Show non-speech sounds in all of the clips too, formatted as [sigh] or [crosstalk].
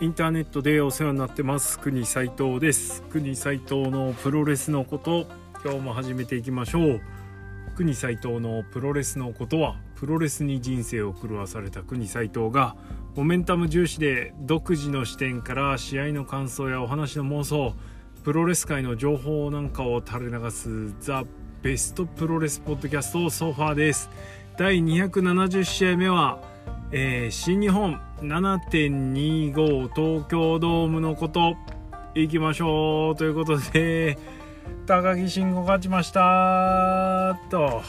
インターネットでお世話になってます国斉藤です国斉藤のプロレスのこと今日も始めていきましょう国斉藤のプロレスのことはプロレスに人生を狂わされた国斉藤がモメンタム重視で独自の視点から試合の感想やお話の妄想プロレス界の情報なんかを垂れ流すザ・ベストプロレスポッドキャストソファーです。第270試合目は、えー、新日本7.25東京ドームのこといきましょう。ということで高木慎吾勝ちました。と。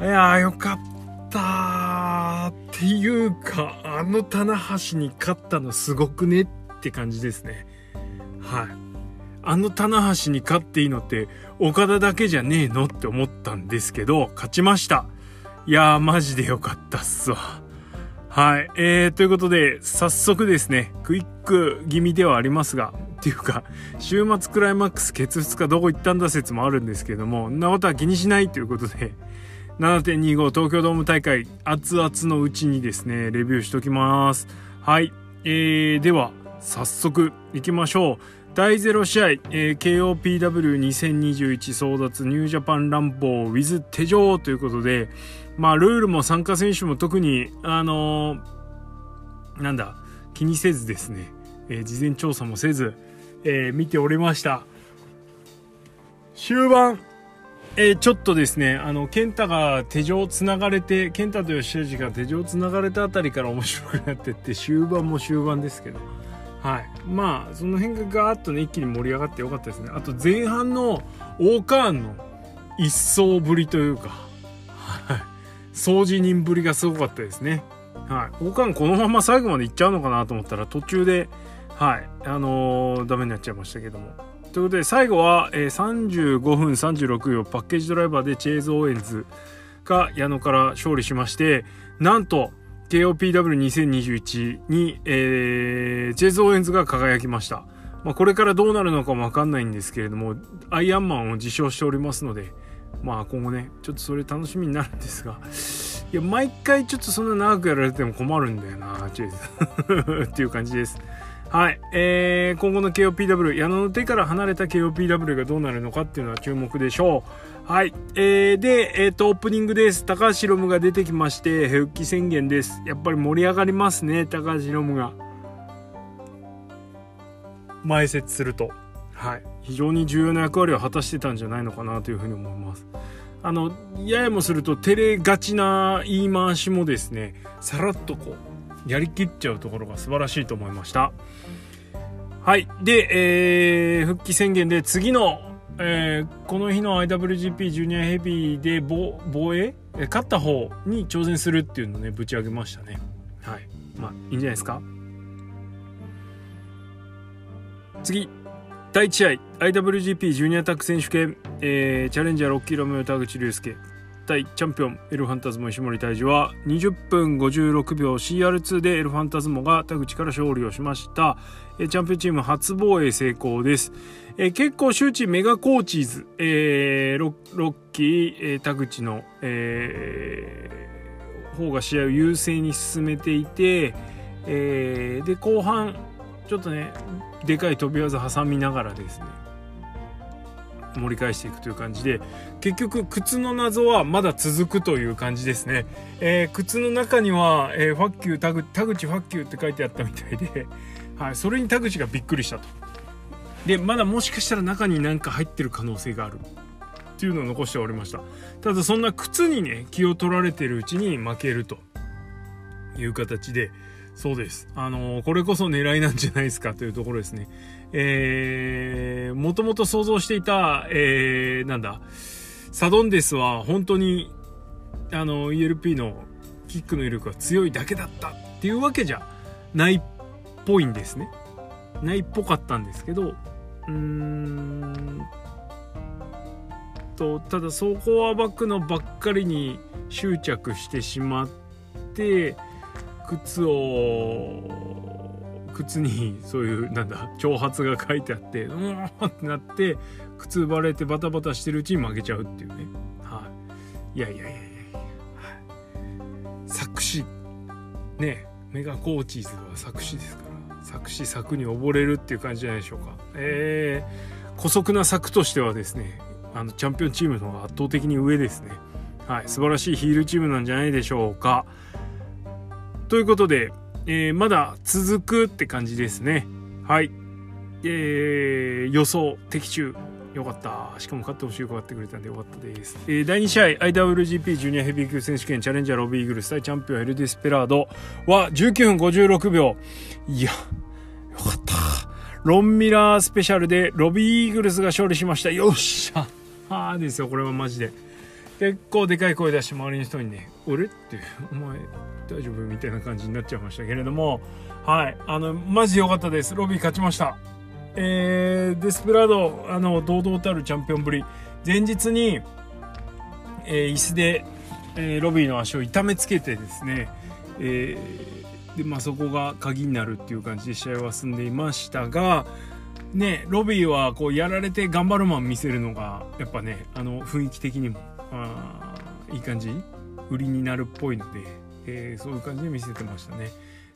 いやよかったっていうかあの棚橋に勝ったのすごくねって感じですね。はい。あの棚橋に勝っていいのって岡田だけじゃねえのって思ったんですけど勝ちました。いやーマジでよかったっすわ。はい。えー、ということで、早速ですね、クイック気味ではありますが、っていうか、週末クライマックス決2日どこ行ったんだ説もあるんですけども、んなことは気にしないということで、7.25東京ドーム大会、熱々のうちにですね、レビューしときます。はい。えー、では、早速行きましょう。第0試合、えー、KOPW2021 争奪ニュージャパン乱暴 with 手錠ということで、まあ、ルールも参加選手も特に、あのー、なんだ、気にせずですね、えー、事前調査もせず、えー、見ておりました。終盤、えー、ちょっとですね、あの、健太が手錠つながれて、健太と吉田が手錠つながれたあたりから [laughs] 面白くなってって、終盤も終盤ですけど、はい。まあ、その辺がガーッとね、一気に盛り上がってよかったですね。あと前半のオーカーンの一層ぶりというか、掃除人ぶりがすごかったですね。はい。王冠このまま最後までいっちゃうのかなと思ったら途中で、はい。あのー、ダメになっちゃいましたけども。ということで最後は、えー、35分36秒パッケージドライバーでチェーズ・オーエンズが矢野から勝利しまして、なんと KOPW2021 に、えー、チェーズ・オーエンズが輝きました。まあ、これからどうなるのかもわかんないんですけれども、アイアンマンを自称しておりますので、まあ今後ねちょっとそれ楽しみになるんですが [laughs] いや毎回ちょっとそんな長くやられても困るんだよなチェイズ。[laughs] っていう感じです。はい、えー、今後の KOPW 矢野の手から離れた KOPW がどうなるのかっていうのは注目でしょう。はい、えー、で、えっ、ー、とオープニングです。高橋ロムが出てきまして復帰宣言です。やっぱり盛り上がりますね高橋ロムが。前説すると。はい。非常に重要な役割を果たしてたんじゃないのかなというふうに思います。あのややもすると照れがちな言い回しもですねさらっとこうやりきっちゃうところが素晴らしいと思いました。はい。で、えー、復帰宣言で次の、えー、この日の IWGP ジュニアヘビーで防衛？勝った方に挑戦するっていうのをねぶち上げましたね。はい。まあいいんじゃないですか。次。第1試合 IWGP ジュニアタック選手権、えー、チャレンジャー6キロ目田口竜介対チャンピオンエルファンタズモ石森泰治は20分56秒 CR2 でエルファンタズモが田口から勝利をしました、えー、チャンピオンチーム初防衛成功です、えー、結構周知メガコーチーズ、えー、ロッキー、えー、田口の、えー、方が試合を優勢に進めていて、えー、で後半ちょっとねでかい飛び技挟みながらですね盛り返していくという感じで結局靴の謎はまだ続くという感じですね、えー、靴の中には、えー、ファッキュー田口田口ファッキューって書いてあったみたいで、[laughs] はい、それに田口がびっくりしたと。でまだもしかしたら中に何か入ってる可能性があるっていうのを残しておりました。ただそんな靴にね気を取られてるうちに負けるという形でそうです。あの、これこそ狙いなんじゃないですかというところですね。えー、もともと想像していた、えー、なんだ、サドンデスは本当に、あの、ELP のキックの威力が強いだけだったっていうわけじゃないっぽいんですね。ないっぽかったんですけど、うーんと、ただそこはバックのばっかりに執着してしまって、靴を靴にそういうなんだ挑発が書いてあってうーんってなって靴奪われてバタバタしてるうちに負けちゃうっていうね。はい。いやいやいやいや、はい、作詞。ねメガコーチーズは作詞ですから。作詞作に溺れるっていう感じじゃないでしょうか。えー、姑息な作としてはですねあのチャンピオンチームの方が圧倒的に上ですね。はい、素晴らしいヒールチームなんじゃないでしょうか。ということで、えー、まだ続くって感じですね。はい。えー、予想的中。よかった。しかも勝ってほしい子がってくれたんでよかったです。えー、第2試合、IWGP ジュニアヘビー級選手権チャレンジャーロビーイーグルス対チャンピオンエルディスペラードは19分56秒。いや、よかった。ロンミラースペシャルでロビーイーグルスが勝利しました。よっしゃ。はあですよ、これはマジで。結構でかい声出して周りの人にね「俺?」って「お前大丈夫?」みたいな感じになっちゃいましたけれども。はい。あのマジ良かったです。ロビー勝ちました。えー、デスペラードあの堂々たるチャンピオンぶり。前日に、えー、椅子で、えー、ロビーの足を痛めつけてですね、えー、でまあ、そこが鍵になるっていう感じで試合は進んでいましたがねロビーはこうやられて頑張るマン見せるのがやっぱねあの雰囲気的にもあいい感じ？売りになるっぽいので、えー、そういう感じで見せてましたね。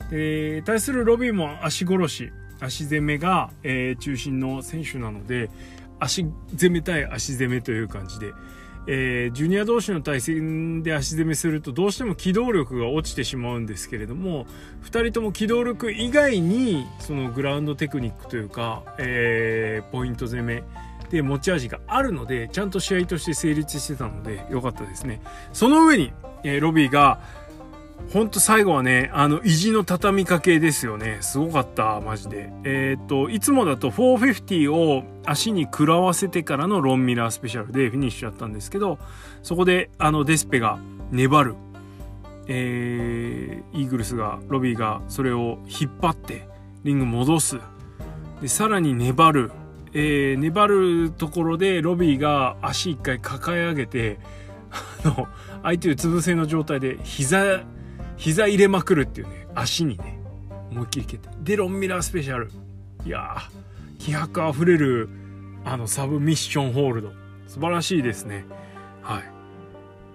で対するロビーも足殺し足攻めが、えー、中心の選手なので足攻め対足攻めという感じで、えー、ジュニア同士の対戦で足攻めするとどうしても機動力が落ちてしまうんですけれども2人とも機動力以外にそのグラウンドテクニックというか、えー、ポイント攻めで持ち味があるのでちゃんと試合として成立してたので良かったですね。その上に、えー、ロビーがほんと最後はねあの意地の畳みかけですよね。すごかったマジで。えっ、といつもだと450を足に食らわせてからのロンミラースペシャルでフィニッシュだったんですけどそこであのデスペが粘る。えー、イーグルスがロビーがそれを引っ張ってリング戻す。でさらに粘る。えー、粘るところでロビーが足一回抱え上げてあの相手を潰せの状態で膝膝入れまくるっていうね足にね思いっきり蹴って。でロンミラースペシャル。いや気迫あふれるあのサブミッションホールド。素晴らしいですね。はい。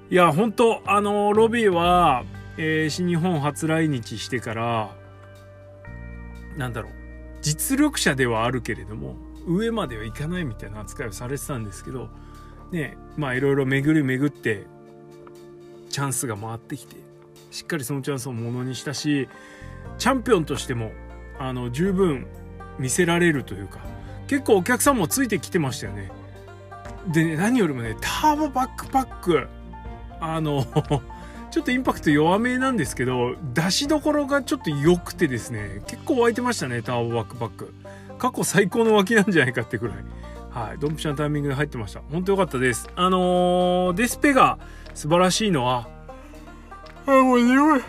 いや本当あのロビーは、えー、新日本初来日してからなんだろう実力者ではあるけれども上まではいかないみたいな扱いをされてたんですけどねまあいろいろ巡り巡ってチャンスが回ってきてしっかりそのチャンスをものにしたしチャンピオンとしてもあの十分見せられるというか結構お客さんもついてきてましたよね。で、ね、何よりもねターボバックパックあの [laughs] ちょっとインパクト弱めなんですけど出しどころがちょっと良くてですね結構湧いてましたねターボバックパック。過去最高の脇なんじゃないかってくらい。はい。ドンピシャのタイミングで入ってました。本当良かったです。あのー、デスペが素晴らしいのは、あ、もう眠い。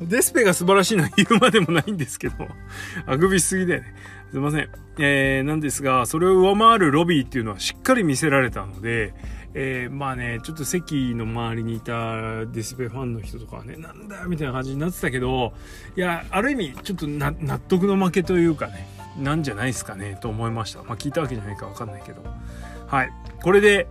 [laughs] デスペが素晴らしいのは言うまでもないんですけど、[laughs] あくびしすぎだよね。すいません。えー、なんですが、それを上回るロビーっていうのはしっかり見せられたので、えー、まあね、ちょっと席の周りにいたデスペファンの人とかはね、なんだみたいな感じになってたけど、いや、ある意味、ちょっと納得の負けというかね、なんじゃないですかね、と思いました。まあ聞いたわけじゃないかわかんないけど。はい。これで、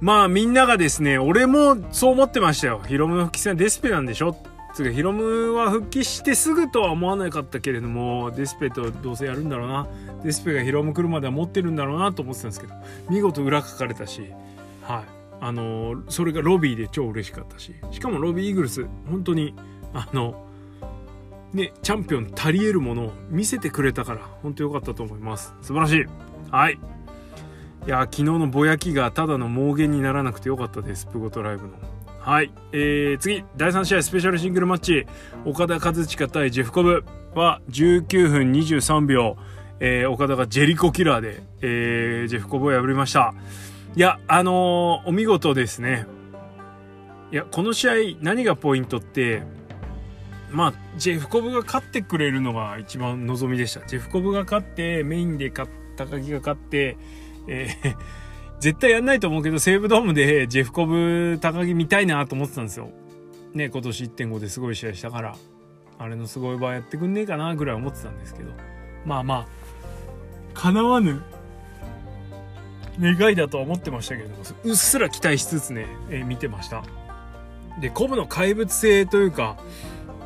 まあみんながですね、俺もそう思ってましたよ。ヒロムの復帰戦はデスペなんでしょ？つうかヒロムは復帰してすぐとは思わなかったけれどもデスペとどうせやるんだろうなデスペがヒロム来るまでは持ってるんだろうなと思ってたんですけど見事裏書かれたしはい。あのそれがロビーで超嬉しかったし、しかもロビーイーグルス、本当に、あの、ね、チャンピオン足り得るものを見せてくれたから、本当良かったと思います。素晴らしい。はい。いや、昨日のぼやきがただの盲言にならなくてよかったです。プゴトライブの。はい。えー、次、第3試合スペシャルシングルマッチ、岡田和親対ジェフコブは19分23秒、えー、岡田がジェリコキラーで、えー、ジェフコブを破りました。いや、あのー、お見事ですね。いや、この試合何がポイントって、まあ、ジェフコブが勝ってくれるのが一番望みでした。ジェフコブが勝って、メインで勝高木が勝って、えー、[laughs] 絶対やんないと思うけど、西武ドームでジェフコブ高木見たいなと思ってたんですよ。ね、今年1.5ですごい試合したから、あれのすごい場合やってくんねえかなぐらい思ってたんですけど、まあまあ、叶わぬ願いだとは思ってましたけれどもうっすら期待しつつね、えー、見てましたでコブの怪物性というか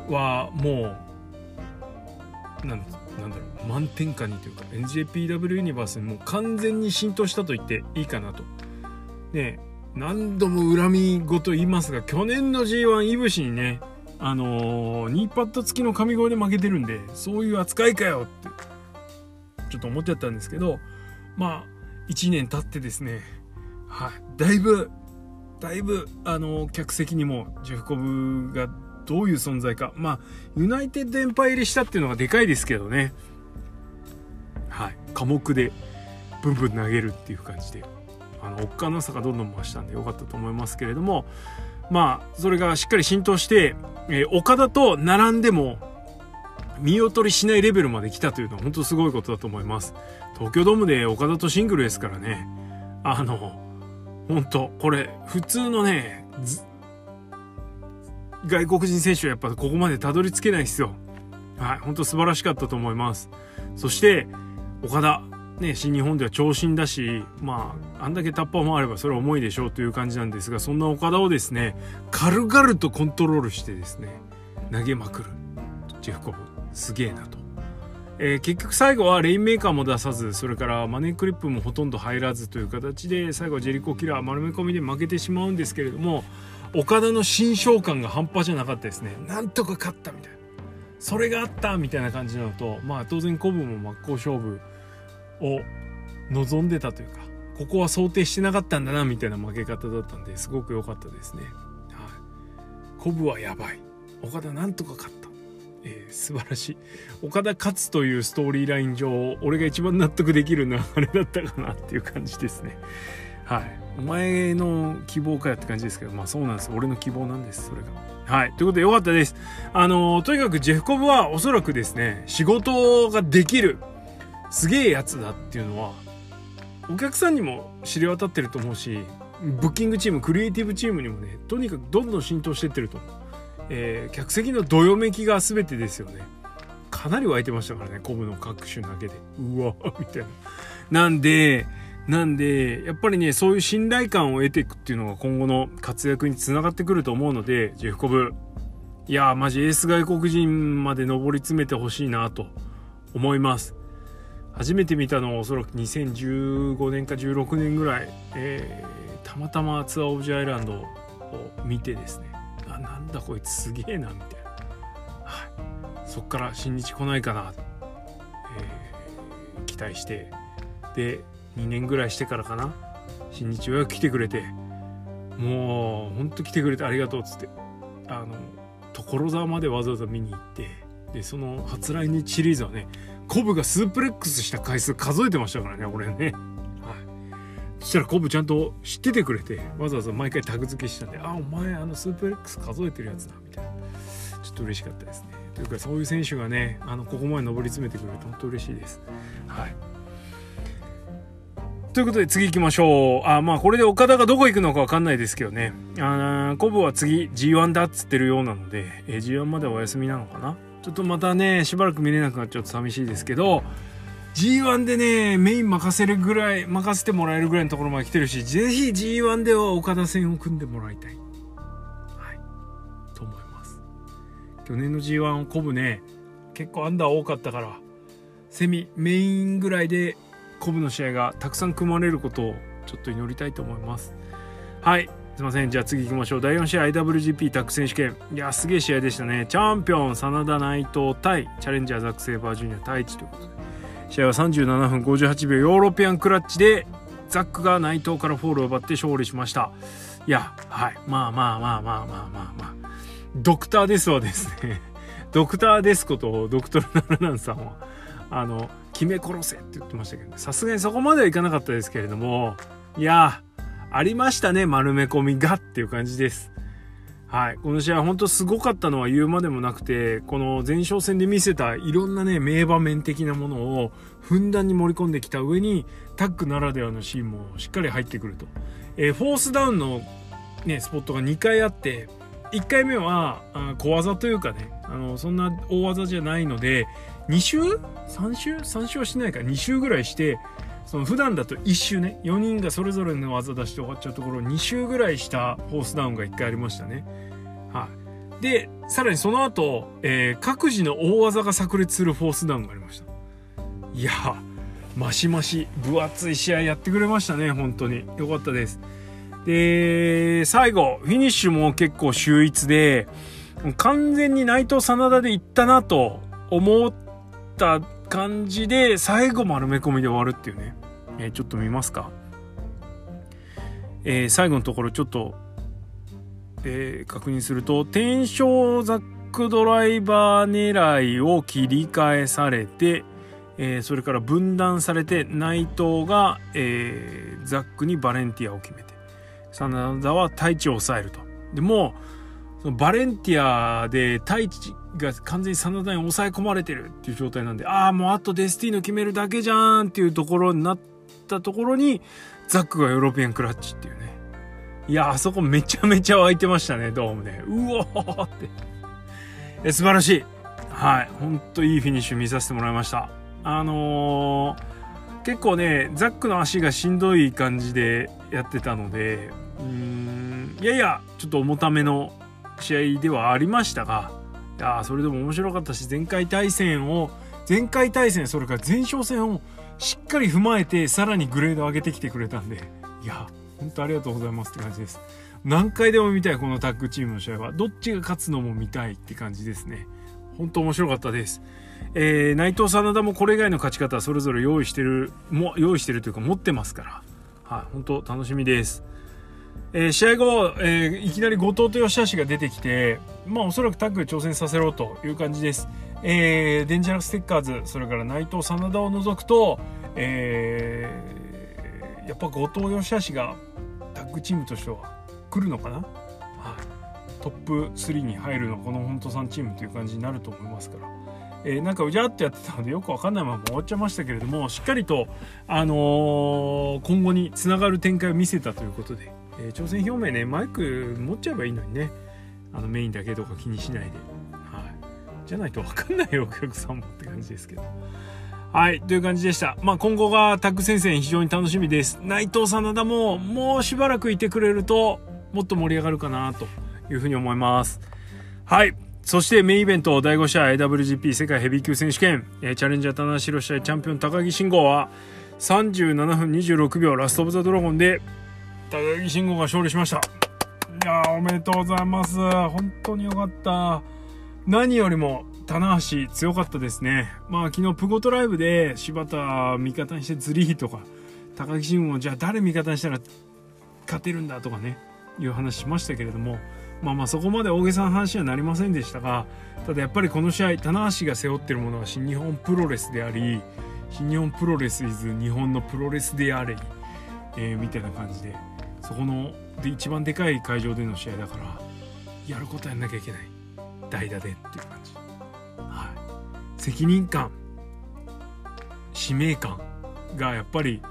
はもうなんなんだろう満点下にというか NJPW ユニバースにもう完全に浸透したと言っていいかなと。ね何度も恨みごと言いますが去年の G1 イブシにねあのー、ニーパッド付きの神声で負けてるんでそういう扱いかよってちょっと思っちゃったんですけどまあ1年経ってですねはいだいぶだいぶあの、客席にもジェフコブがどういう存在か。まあユナイテッドエンパイ入りしたっていうのがでかいですけどね。はい寡黙でブンブン投げるっていう感じで。あのおっかなさがどんどん増したんでよかったと思いますけれども。まあそれがしっかり浸透して、えー、岡田と並んでも見劣りしないレベルまで来たというのは本当すごいことだと思います。東京ドームで岡田とシングルですからね。あの本当これ普通のね外国人選手はやっぱここまでたどり着けないですよ。はい本当素晴らしかったと思います。そして岡田ね、新日本では長身だし、まあ、あんだけタッパーもあればそれは重いでしょうという感じなんですが、そんな岡田をですね、軽々とコントロールしてですね、投げまくる。ジェフコブ、すげえなと。えー、結局最後はレインメーカーも出さず、それからマネークリップもほとんど入らずという形で、最後ジェリコキラー丸め込みで負けてしまうんですけれども、岡田の新章感が半端じゃなかったですね。なんとか勝ったみたいな。それがあったみたいな感じなのと、まあ当然コブも真っ向勝負を望んでたというかここは想定してなかったんだなみたいな負け方だったんですごく良かったですね。はい、コブはやばい岡田なんとか勝った、えー、素晴らしい岡田勝というストーリーライン上俺が一番納得できる流れだったかなっていう感じですね。はい。お前の希望かよって感じですけど、まあそうなんです。俺の希望なんです、それが。はい。ということでよかったです。あの、とにかくジェフコブはおそらくですね、仕事ができる。すげえやつだっていうのはお客さんにも知れ渡ってると思うしブッキングチームクリエイティブチームにもねとにかくどんどん浸透してってると思う、えー、客席のどよめきが全てですよね。かなり湧いてましたからねコブの各種だけで。うわみたいな。なんでなんでやっぱりねそういう信頼感を得ていくっていうのが今後の活躍につながってくると思うのでジェフコブ。いやーマジエース外国人まで上り詰めてほしいなと思います。初めて見たのはおそらく2015年か16年ぐらい、えー、たまたまツアーオブジャイランドを見てですね。だこいつすげえなみたいな、はい、そっから新日来ないかな、えー、期待して。で2年ぐらいしてからかな。新日は来てくれて。もうほんと来てくれてありがとうっつって。あの所沢までわざわざ見に行って。でその初来日シリーズはねコブがスープレックスした回数数えてましたからね俺ね。そしたらコブちゃんと知っててくれてわざわざ毎回タグ付けしたんであお前あのスープレックス数えてるやつだみたいな。ちょっと嬉しかったですね。というかそういう選手がねあのここまで上り詰めてくれると本当嬉しいです。はい。ということで次行きましょう。あ、まあこれで岡田がどこ行くのかわかんないですけどね。あコブは次 G1 だっつってるようなので、え G1 までお休みなのかな。ちょっとまたねしばらく見れなくなっちゃうと寂しいですけど G1 でねメイン任せるぐらい任せてもらえるぐらいのところまで来てるしぜひ G1 では岡田戦を組んでもらいたいはいと思います去年の G1 をコブね結構アンダー多かったからセミメインぐらいでコブの試合がたくさん組まれることをちょっと祈りたいと思いますはいすいません。じゃあ次行きましょう。第4試合 IWGP タッグ選手権。いや、すげえ試合でしたね。チャンピオン、 SANADA 内藤対チャレンジャーザック・セーバージュニアタイチということで。試合は37分58秒ヨーロピアンクラッチでザックが内藤からフォールを奪って勝利しました。いや、はい。まあまあまあまあまあまあまあ。ドクターですわですね。[laughs] ドクターですことドクトル・ナラナンさんは、あの、決め殺せって言ってましたけど、さすがにそこまではいかなかったですけれども、いやありましたね、丸め込みがっていう感じです。はい。この試合本当すごかったのは言うまでもなくて、この前哨戦で見せたいろんなね、名場面的なものをふんだんに盛り込んできた上に、タッグならではのシーンもしっかり入ってくると。えー、フォースダウンのね、スポットが2回あって、1回目はあ小技というかね、あの、そんな大技じゃないので、2周 ?3 周 ?3 周はしないか2周ぐらいして、その普段だと1周ね4人がそれぞれの技出して終わっちゃうところを2周ぐらいしたフォースダウンが1回ありましたね。はい。でさらにその後、えー、各自の大技が炸裂するフォースダウンがありました。いやマシマシ分厚い試合やってくれましたね本当に。良かったです。で最後フィニッシュも結構秀逸で完全に内藤真田でいったなと思った感じで最後丸め込みで終わるっていうね、えー、ちょっと見ますか、えー、最後のところちょっと、えー、確認すると天正ザックドライバー狙いを切り替えされて、えそれから分断されて内藤が、えザックにバレンティアを決めて真田は太一を抑えると。でもそのバレンティアで太一が完全に真田に抑え込まれてるっていう状態なんで、ああ、もうあとデスティーノ決めるだけじゃんっていうところになったところに、ザックがヨーロピアンクラッチっていうね。いや、あそこめちゃめちゃ湧いてましたね、ドームで。うおーって。え素晴らしい。はい。ほんといいフィニッシュ見させてもらいました。あのー、結構ね、ザックの足がしんどい感じでやってたので、うーん、いやいや、ちょっと重ための試合ではありましたがいやそれでも面白かったし前回対戦を前回対戦それから前哨戦をしっかり踏まえてさらにグレード上げてきてくれたんでいや本当ありがとうございますって感じです。何回でも見たいこのタッグチームの試合は。どっちが勝つのも見たいって感じですね。本当面白かったです。えー、内藤真田もこれ以外の勝ち方それぞれ用意してるも用意してるというか持ってますから。はい、本当楽しみです。えー、試合後、えー、いきなり後藤と吉橋が出てきて、まあ、おそらくタッグ挑戦させろという感じです。えー、デンジャラステッカーズ、それから内藤真田を除くと、えー、やっぱ後藤吉橋がタッグチームとしては来るのかな、はい、トップ3に入るのはこの本当さんチームという感じになると思いますから。えー、なんかうじゃってやってたのでよくわかんないまま終わっちゃいましたけれどもしっかりと、あのー、今後につながる展開を見せたということで、えー、挑戦表明ねマイク持っちゃえばいいのにね。あのメインだけとか気にしないで、じゃないと分かんないよお客さんもって感じですけど。はいという感じでした。まあ今後がタッグ戦線非常に楽しみです。内藤真田ももうしばらくいてくれるともっと盛り上がるかなというふうに思います。はいそしてメインイベント第5試合 AWGP 世界ヘビー級選手権、え、チャレンジャー棚橋試合チャンピオン高木慎吾は37分26秒ラストオブザドラゴンで高木慎吾が勝利しました。いやおめでとうございます。本当によかった。何よりも棚橋強かったですね。まあ昨日プゴトライブで柴田味方にしてズリーとか高木慎吾じゃあ誰味方にしたら勝てるんだとかねいう話しましたけれどもまあまあそこまで大げさな話にはなりませんでしたがただやっぱりこの試合棚橋が背負ってるものは新日本プロレスであり新日本プロレスイズ日本のプロレスであれ、えー、みたいな感じでそこので一番でかい会場での試合だからやることやんなきゃいけない。代打でっていう感じ、はい、責任感。使命感がやっぱり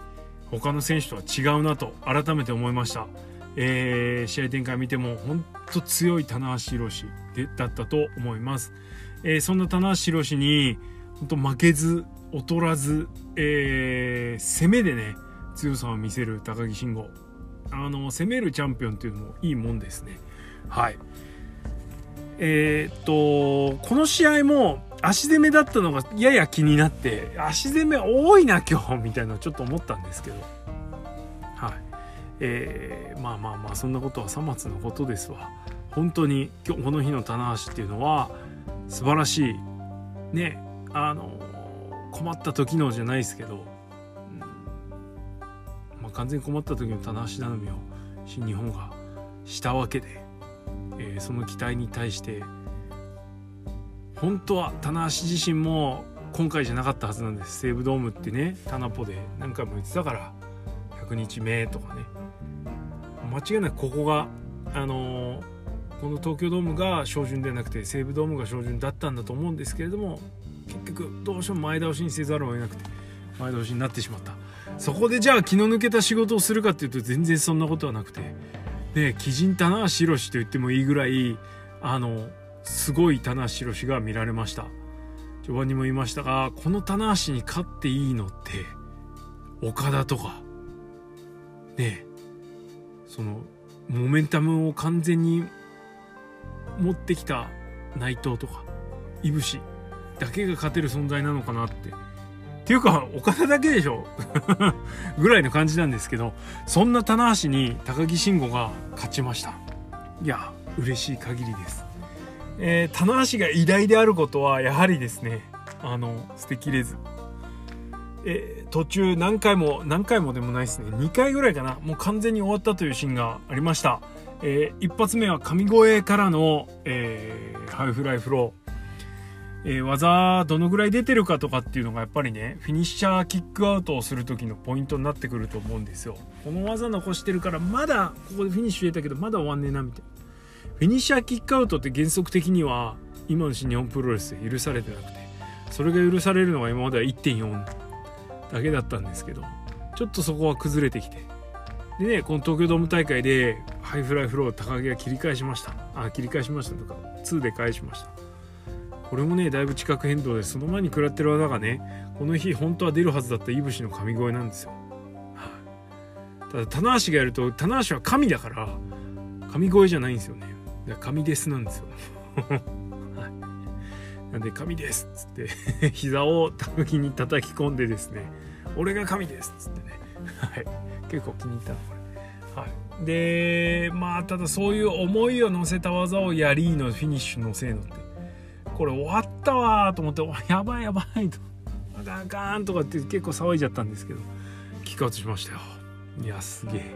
他の選手とは違うなと改めて思いました、えー、試合展開見ても本当強い棚橋宏だったと思います、えー、そんな棚橋宏に本当負けず劣らず、えー、攻めでね強さを見せる高木慎吾。あの攻めるチャンピオンっていうのもいいもんですね。はい。えー、っとこの試合も足攻めだったのがやや気になって足攻め多いな今日みたいなちょっと思ったんですけど。はい。えー、まあまあまあそんなことはさまつのことですわ。本当に今日この日の棚橋っていうのは素晴らしい。ねあの困った時のじゃないですけど。完全に困った時の棚橋頼みを新日本がしたわけで、えー、その期待に対して本当は棚橋自身も今回じゃなかったはずなんです。西武ドームってねタナポで何回も言ってたから100日目とかね。間違いなくここがあのー、この東京ドームが照準ではなくて西武ドームが照準だったんだと思うんですけれども結局どうしても前倒しにせざるを得なくて前倒しになってしまった。そこでじゃあ気の抜けた仕事をするかっていうと全然そんなことはなくてで鬼人棚橋宏と言ってもいいぐらいあのすごい棚橋宏が見られました序盤にも言いましたがこの棚橋に勝っていいのって岡田とかねそのモメンタムを完全に持ってきた内藤とかいぶしだけが勝てる存在なのかなって。っていうか岡田だけでしょ。[laughs] ぐらいの感じなんですけどそんな棚橋に高木慎吾が勝ちました。いや嬉しい限りです、えー、棚橋が偉大であることはやはりですねあの捨てきれず。え、途中何回も何回もでもないですね。2回ぐらいかな。もう完全に終わったというシーンがありました、えー、一発目は神越からの、えー、ハイフライフロー。えー、技どのぐらい出てるかとかっていうのがやっぱりねフィニッシャーキックアウトをする時のポイントになってくると思うんですよ。この技残してるからまだここでフィニッシュ入れたけどまだ終わんねえなみたいな。フィニッシャーキックアウトって原則的には今の新日本プロレスで許されてなくてそれが許されるのが今までは1.4だけだったんですけどちょっとそこは崩れてきて。でねこの東京ドーム大会でハイフライフロー鷹木が切り返しました。あ切り返しましたとか2で返しました。これもねだいぶ地殻変動でその前に食らってる技がねこの日本当は出るはずだった飯伏のカミゴェなんですよ、ただ棚橋がやると棚橋は神だから神声じゃないんですよね。神ですなんですよ。[laughs] なんで神ですっつって [laughs] 膝を高木に叩き込んでですね俺が神ですっつってね。はい。結構気に入ったなこれ。はい。でまあただそういう思いを乗せた技をやりのフィニッシュのせいのって。これ終わったわと思ってやばいやばいと。あかんあかんとかって結構騒いじゃったんですけど。キックアウトしましたよ。いやすげえ。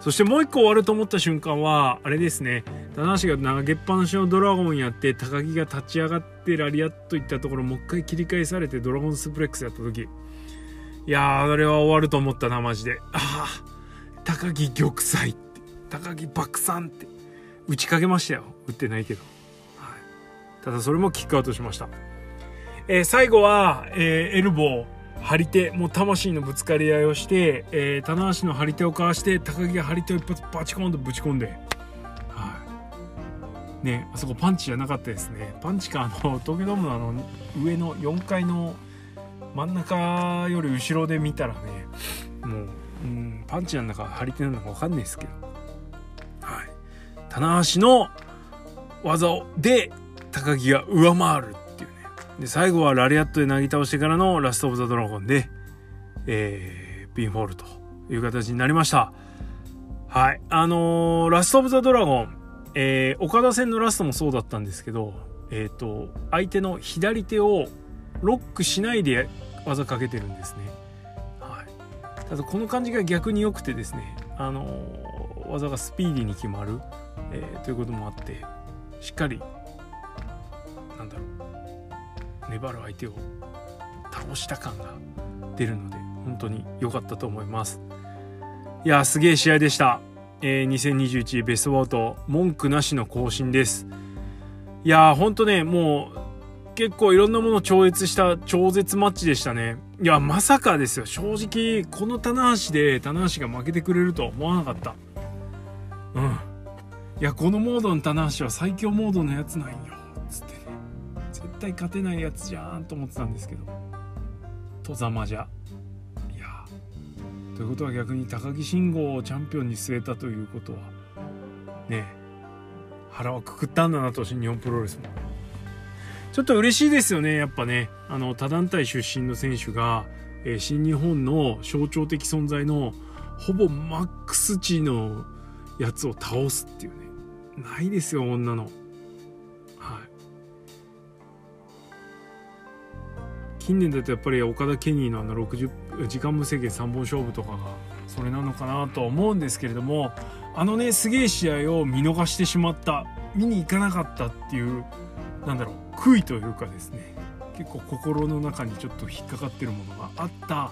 そしてもう一個終わると思った瞬間はあれですね。棚橋が投げっぱなしのドラゴンやって高木が立ち上がってラリアットいったところもう一回切り返されてドラゴンスプレックスやった時。いやーあれは終わると思ったなマジで。ああ高木玉砕って高木爆散って打ちかけましたよ。打ってないけど。ただそれもキックアウトしました。えー、最後は、えー、エルボー、張り手、もう魂のぶつかり合いをして、えー、棚橋の張り手をかわして、高木が張り手を一発バチコンとぶち込んで、はい。ね、あそこパンチじゃなかったですね。パンチか、あの、東京ドームのあの、上の4階の真ん中より後ろで見たらね、もう、うん、パンチなんだか張り手なんだかわかんないですけど、はい。棚橋の技で鷹木が上回るっていうね。で、最後はラリアットでなぎ倒してからのラストオブザドラゴンで、えー、ピンフォールという形になりました。はい。あのー、ラストオブザドラゴン、えー、オカダ戦のラストもそうだったんですけど、えっ、ー、と、相手の左手をロックしないで技かけてるんですね。はい。ただこの感じが逆に良くてですね、あの、技がスピーディーに決まる、えー、ということもあって、しっかりなんだろう。粘る相手を倒した感が出るので本当に良かったと思います。いやすげえ試合でした、えー、2021ベストバウト文句なしの更新です。いやーほんとねもう結構いろんなものを超越した超絶マッチでしたね。いやまさかですよ。正直この棚橋で棚橋が負けてくれるとは思わなかった。うん。いやこのモードの棚橋は最強モードのやつなんよ。つって。対勝てないやつじゃんと思ってたんですけど。戸ざまじゃ。いや。ということは逆に高木慎吾をチャンピオンに据えたということは。ね。腹はくくったんだなと新日本プロレスも。ちょっと嬉しいですよねやっぱね。あの他団体出身の選手が、えー、新日本の象徴的存在のほぼマックス値のやつを倒すっていうね。ないですよ女の。はい。近年だとやっぱり岡田ケニーのあの60時間無制限3本勝負とかがそれなのかなとは思うんですけれどもあのねすげえ試合を見逃してしまった見に行かなかったっていうなんだろう悔いというかですね結構心の中にちょっと引っかかってるものがあった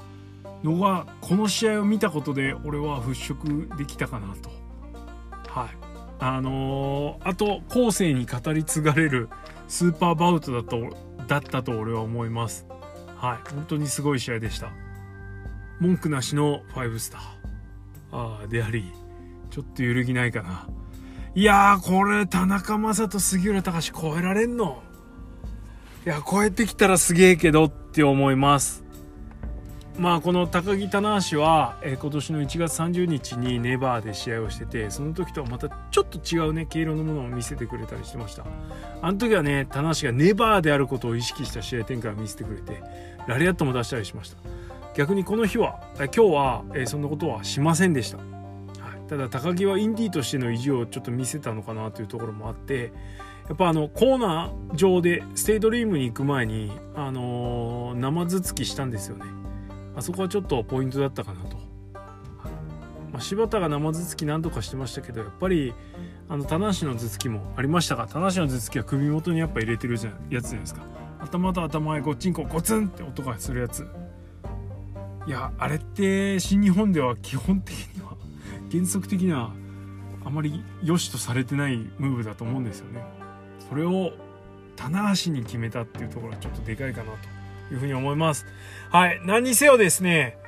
のがこの試合を見たことで俺は払拭できたかなと。はい。あのー、あと後世に語り継がれるスーパーバウトだとだったと俺は思います。はい。本当にすごい試合でした。文句なしの5スター。ああでありちょっと揺るぎないかな。いやこれ田中将人杉浦隆超えられんの。いや超えてきたらすげえけどって思います。まあこの高木棚橋は、えー、今年の1月30日にネバーで試合をしててその時とはまたちょっと違うね毛色のものを見せてくれたりしてました。あの時はね棚橋がネバーであることを意識した試合展開を見せてくれてラリアットも出したりしました。逆にこの日は、えー、今日は、えー、そんなことはしませんでした、はい、ただ高木はインディーとしての意地をちょっと見せたのかなというところもあってやっぱあのコーナー上でステイドリームに行く前に、あのー、生頭突きしたんですよね。あそこはちょっとポイントだったかなと、まあ、柴田が生頭突き何とかしてましたけどやっぱりあの棚橋の頭突きもありましたが棚橋の頭突きは首元にやっぱ入れてるじゃやつじゃないですか。頭と頭へごっちんこゴツンって音がするやつ。いやあれって新日本では基本的には原則的にはあまり良しとされてないムーブだと思うんですよね。それを棚橋に決めたっていうところはちょっとでかいかなと。いうふうに思います。はい。何にせよですね、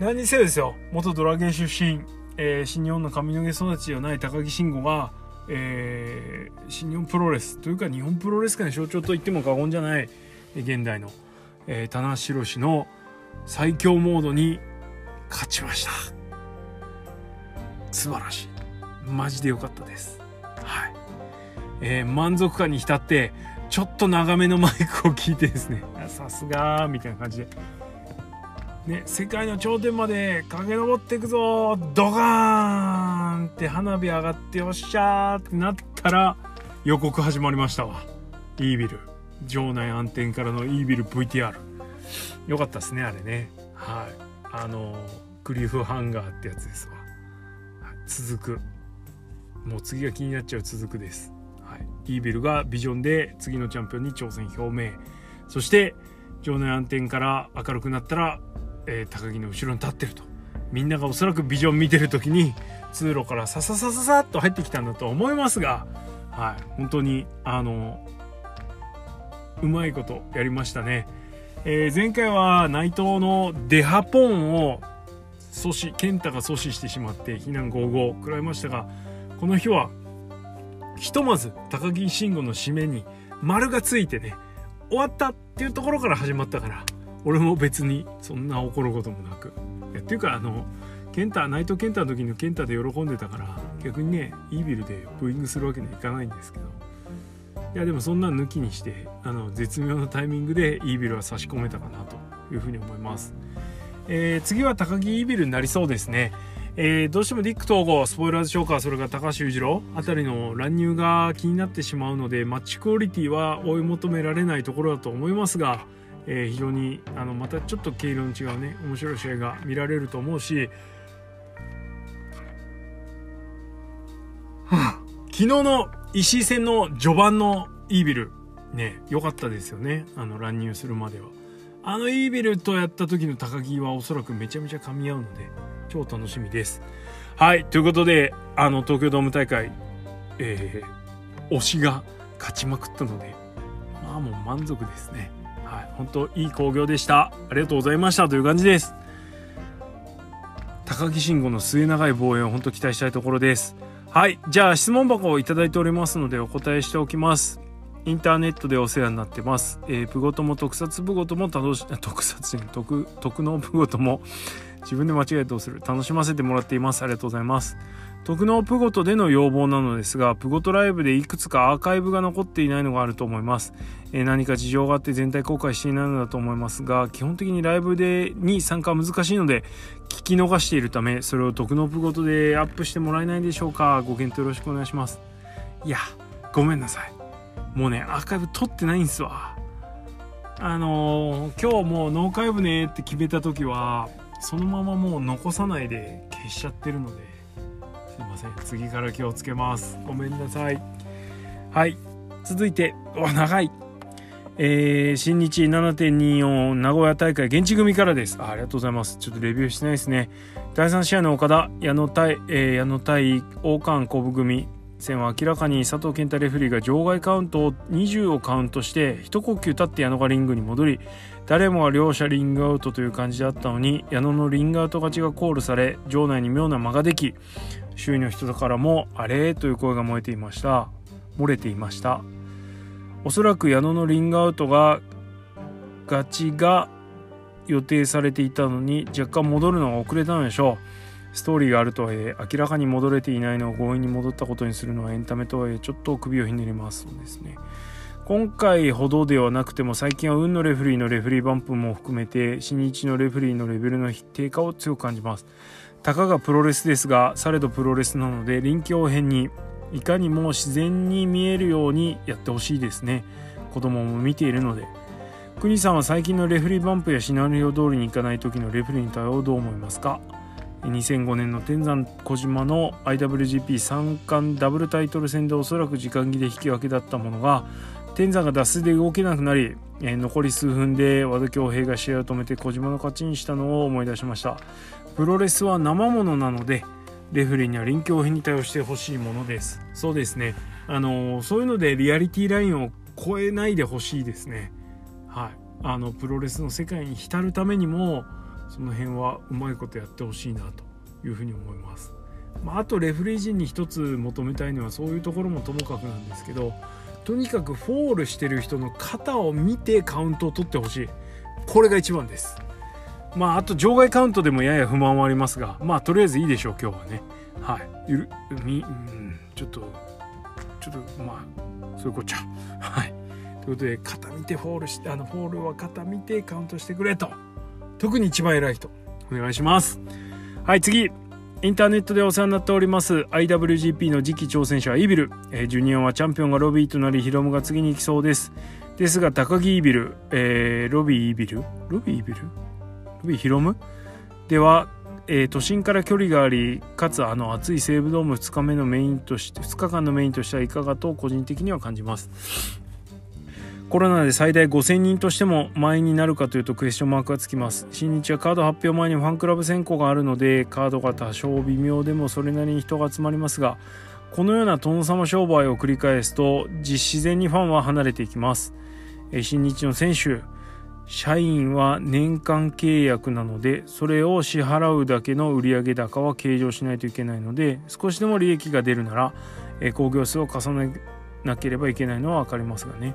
何にせよですよ、元ドラゲン出身、えー、新日本の髪の毛育ちではない高木慎吾が、えー、新日本プロレスというか日本プロレス界の象徴と言っても過言じゃない現代の、えー、棚橋宏の最強モードに勝ちました。素晴らしい。マジで良かったです。はい、えー、満足感に浸ってちょっと長めのマイクを聞いてですね。さすがみたいな感じで、ね、世界の頂点まで駆け上っていくぞドカーンって花火上がってよっしゃーってなったら予告始まりましたわ。イービル。場内暗転からのイービル VTR よかったですねあれね。はい。あのクリフハンガーってやつですわ、はい、続く。もう次が気になっちゃう続くです。イービルがビジョンで次のチャンピオンに挑戦表明。そして場内暗転から明るくなったら、えー、高木の後ろに立ってると。みんながおそらくビジョン見てる時に通路からさささささっと入ってきたんだと思いますが、はい、本当にあのうまいことやりましたね、えー、前回は内藤のデハポンを阻止健太が阻止してしまって避難55食らいましたがこの日はひとまず高木慎吾の締めに丸がついてね終わったっていうところから始まったから俺も別にそんな怒ることもなく。っていうかあのケンタナイトケンタの時のケンタで喜んでたから逆にねイービルでブーイングするわけにはいかないんですけど。いやでもそんな抜きにしてあの絶妙なタイミングでイービルは差し込めたかなというふうに思います、えー、次は高木イービルになりそうですね。えー、どうしてもディック統合スポイラーズショーカーそれから高橋裕次郎あたりの乱入が気になってしまうのでマッチクオリティは追い求められないところだと思いますが、えー、非常にあのまたちょっと毛色の違うね面白い試合が見られると思うし、昨日の石井戦の序盤のイービルね良かったですよねあの乱入するまでは。あのイービルとやった時の高木はおそらくめちゃめちゃ噛み合うので超楽しみです。はい、ということで、あの、東京ドーム大会、えー、推しが勝ちまくったので、まあもう満足ですね。はい、本当いい興行でした。ありがとうございましたという感じです。高木慎吾の末長い防衛を本当期待したいところです。はい、じゃあ質問箱をいただいておりますのでお答えしておきます。インターネットでお世話になってます。えー、プゴトも特撮プゴトも楽し、[laughs] 特撮特、特納プゴトも [laughs] 自分で間違えどうする。楽しませてもらっています。ありがとうございます。特納プゴトでの要望なのですがプゴトライブでいくつかアーカイブが残っていないのがあると思います、えー、何か事情があって全体公開していないのだと思いますが基本的にライブでに参加は難しいので聞き逃しているためそれを特納プゴトでアップしてもらえないでしょうか。ご検討よろしくお願いします。いやごめんなさい。もうねアーカイブ撮ってないんすわ。あのー、今日もうノーカイブねって決めた時はそのままもう残さないで消しちゃってるのですいません。次から気をつけます。ごめんなさい。はい。続いてお長い。えー、新日7.24名古屋大会現地組からです。あ。ありがとうございます。ちょっとレビューしてないですね。第3試合の岡田、矢野対、えー、矢野対王冠古武組。戦は明らかに佐藤健太レフェリーが場外カウントを20をカウントして一呼吸立って矢野がリングに戻り誰もが両者リングアウトという感じだったのに矢野のリングアウト勝ちがコールされ場内に妙な間ができ周囲の人からも「あれ?」という声が燃えていました漏れていましたおそらく矢野のリングアウトが勝ちが予定されていたのに若干戻るのが遅れたのでしょうストーリーがあるとはいえ明らかに戻れていないのを強引に戻ったことにするのはエンタメとはいえちょっと首をひねりますそうですね。今回ほどではなくても最近は運のレフリーのレフリーバンプも含めて新日のレフリーのレベルの低下を強く感じます。たかがプロレスですがされどプロレスなので臨機応変にいかにも自然に見えるようにやってほしいですね。子供も見ているので。国さんは最近のレフリーバンプやシナリオ通りにいかない時のレフリーに対応どう思いますか？2005年の天山小島の IWGP 三冠ダブルタイトル戦でおそらく時間切れ引き分けだったものが天山が脱水で動けなくなり、え残り数分で和田恭平が試合を止めて小島の勝ちにしたのを思い出しました。プロレスは生ものなのでレフェリーには臨機応変に対応してほしいものです。そうですね。あのそういうのでリアリティラインを超えないでほしいですね。はい。あのプロレスの世界に浸るためにもその辺はうまいことやってほしいなというふうに思います、まあ、あとレフリー陣に一つ求めたいのはそういうところもともかくなんですけどとにかくフォールしてる人の肩を見てカウントを取ってほしい。これが一番です。まああと場外カウントでもやや不満はありますがまあとりあえずいいでしょう今日はね。はい。ゆるみ、うん、ちょっとちょっとまあそういうこっちゃ。はい。ということで肩見てフォールしてあのフォールは肩見てカウントしてくれと。特に一番偉い人。お願いします。はい次。インターネットでお世話になっております。IWGP の次期挑戦者はイビル、えー、ジュニアはチャンピオンがロビーとなりヒロムが次に行きそうです。ですが高木イビル、えー、ロビーイビル？ロビーイビル？ロビーヒロム？では、えー、都心から距離がありかつあの暑い西武ドーム2日目のメインとして2日間のメインとしてはいかがと個人的には感じます。コロナで最大5000人としても満員になるかというとクエスチョンマークがつきます。新日はカード発表前にファンクラブ選考があるのでカードが多少微妙でもそれなりに人が集まりますがこのような殿様商売を繰り返すと自然にファンは離れていきます。新日の選手社員は年間契約なのでそれを支払うだけの売上高は計上しないといけないので少しでも利益が出るなら興行数を重ねなければいけないのは分かりますがね。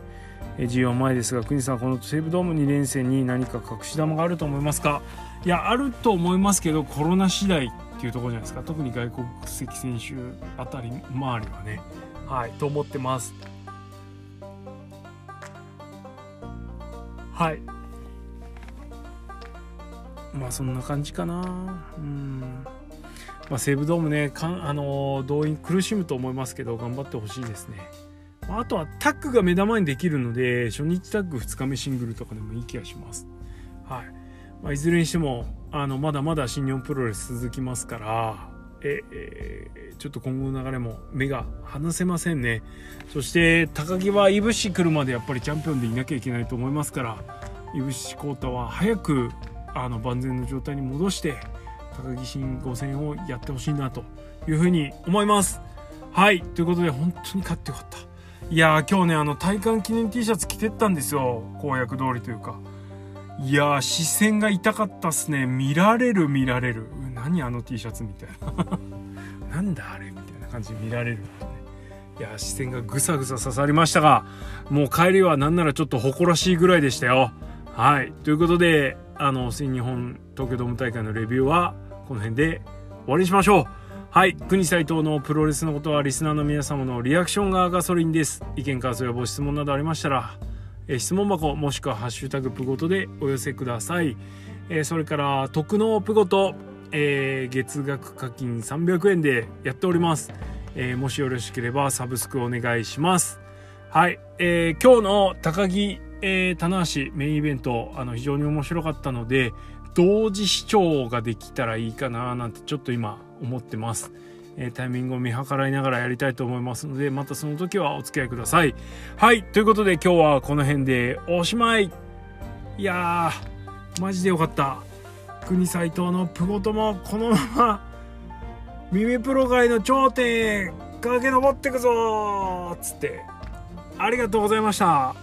需要前ですが国さんこの西武ドーム2連戦に何か隠し玉があると思いますか？いやあると思いますけどコロナ次第っていうところじゃないですか。特に外国籍選手あたり周りはね。はいと思ってます。はい。まあそんな感じかな。うん。まあ西武ドームねかんあの動員苦しむと思いますけど頑張ってほしいですね。あとはタッグが目玉にできるので初日タッグ2日目シングルとかでもいい気がします。はい。まあ、いずれにしてもあのまだまだ新日本プロレス続きますからええちょっと今後の流れも目が離せませんね。そして高木はいぶし来るまでやっぱりチャンピオンでいなきゃいけないと思いますからいぶし浩太は早くあの万全の状態に戻して高木新5戦をやってほしいなというふうに思います。はい。ということで本当に勝ってよかった。いやー今日ねあの体感記念 T シャツ着てったんですよ。公約通りというか。いや視線が痛かったっすね。見られる見られる。何あの T シャツみたいな。[laughs] なんだあれみたいな感じで見られるいや視線がぐさぐさ刺さりましたがもう帰りはなんならちょっと誇らしいぐらいでしたよ。はい。ということであの新日本東京ドーム大会のレビューはこの辺で終わりにしましょう。はい国斎藤のプロレスのことはリスナーの皆様のリアクションがガソリンです。意見感想やご質問などありましたらえ質問箱もしくはハッシュタグプゴトでお寄せください、えそれから特納プゴト、えー、月額課金300円でやっております、えー、もしよろしければサブスクお願いします。はい、えー、今日の高木、えー、棚橋メインイベントあの非常に面白かったので同時視聴ができたらいいかななんてちょっと今思ってます。え、タイミングを見計らいながらやりたいと思いますので、またその時はお付き合いください。はい。ということで今日はこの辺でおしまい。いやー、マジでよかった。国斎藤のプゴトもこのまま耳プロ界の頂点へ駆け上ってくぞつって、ありがとうございました。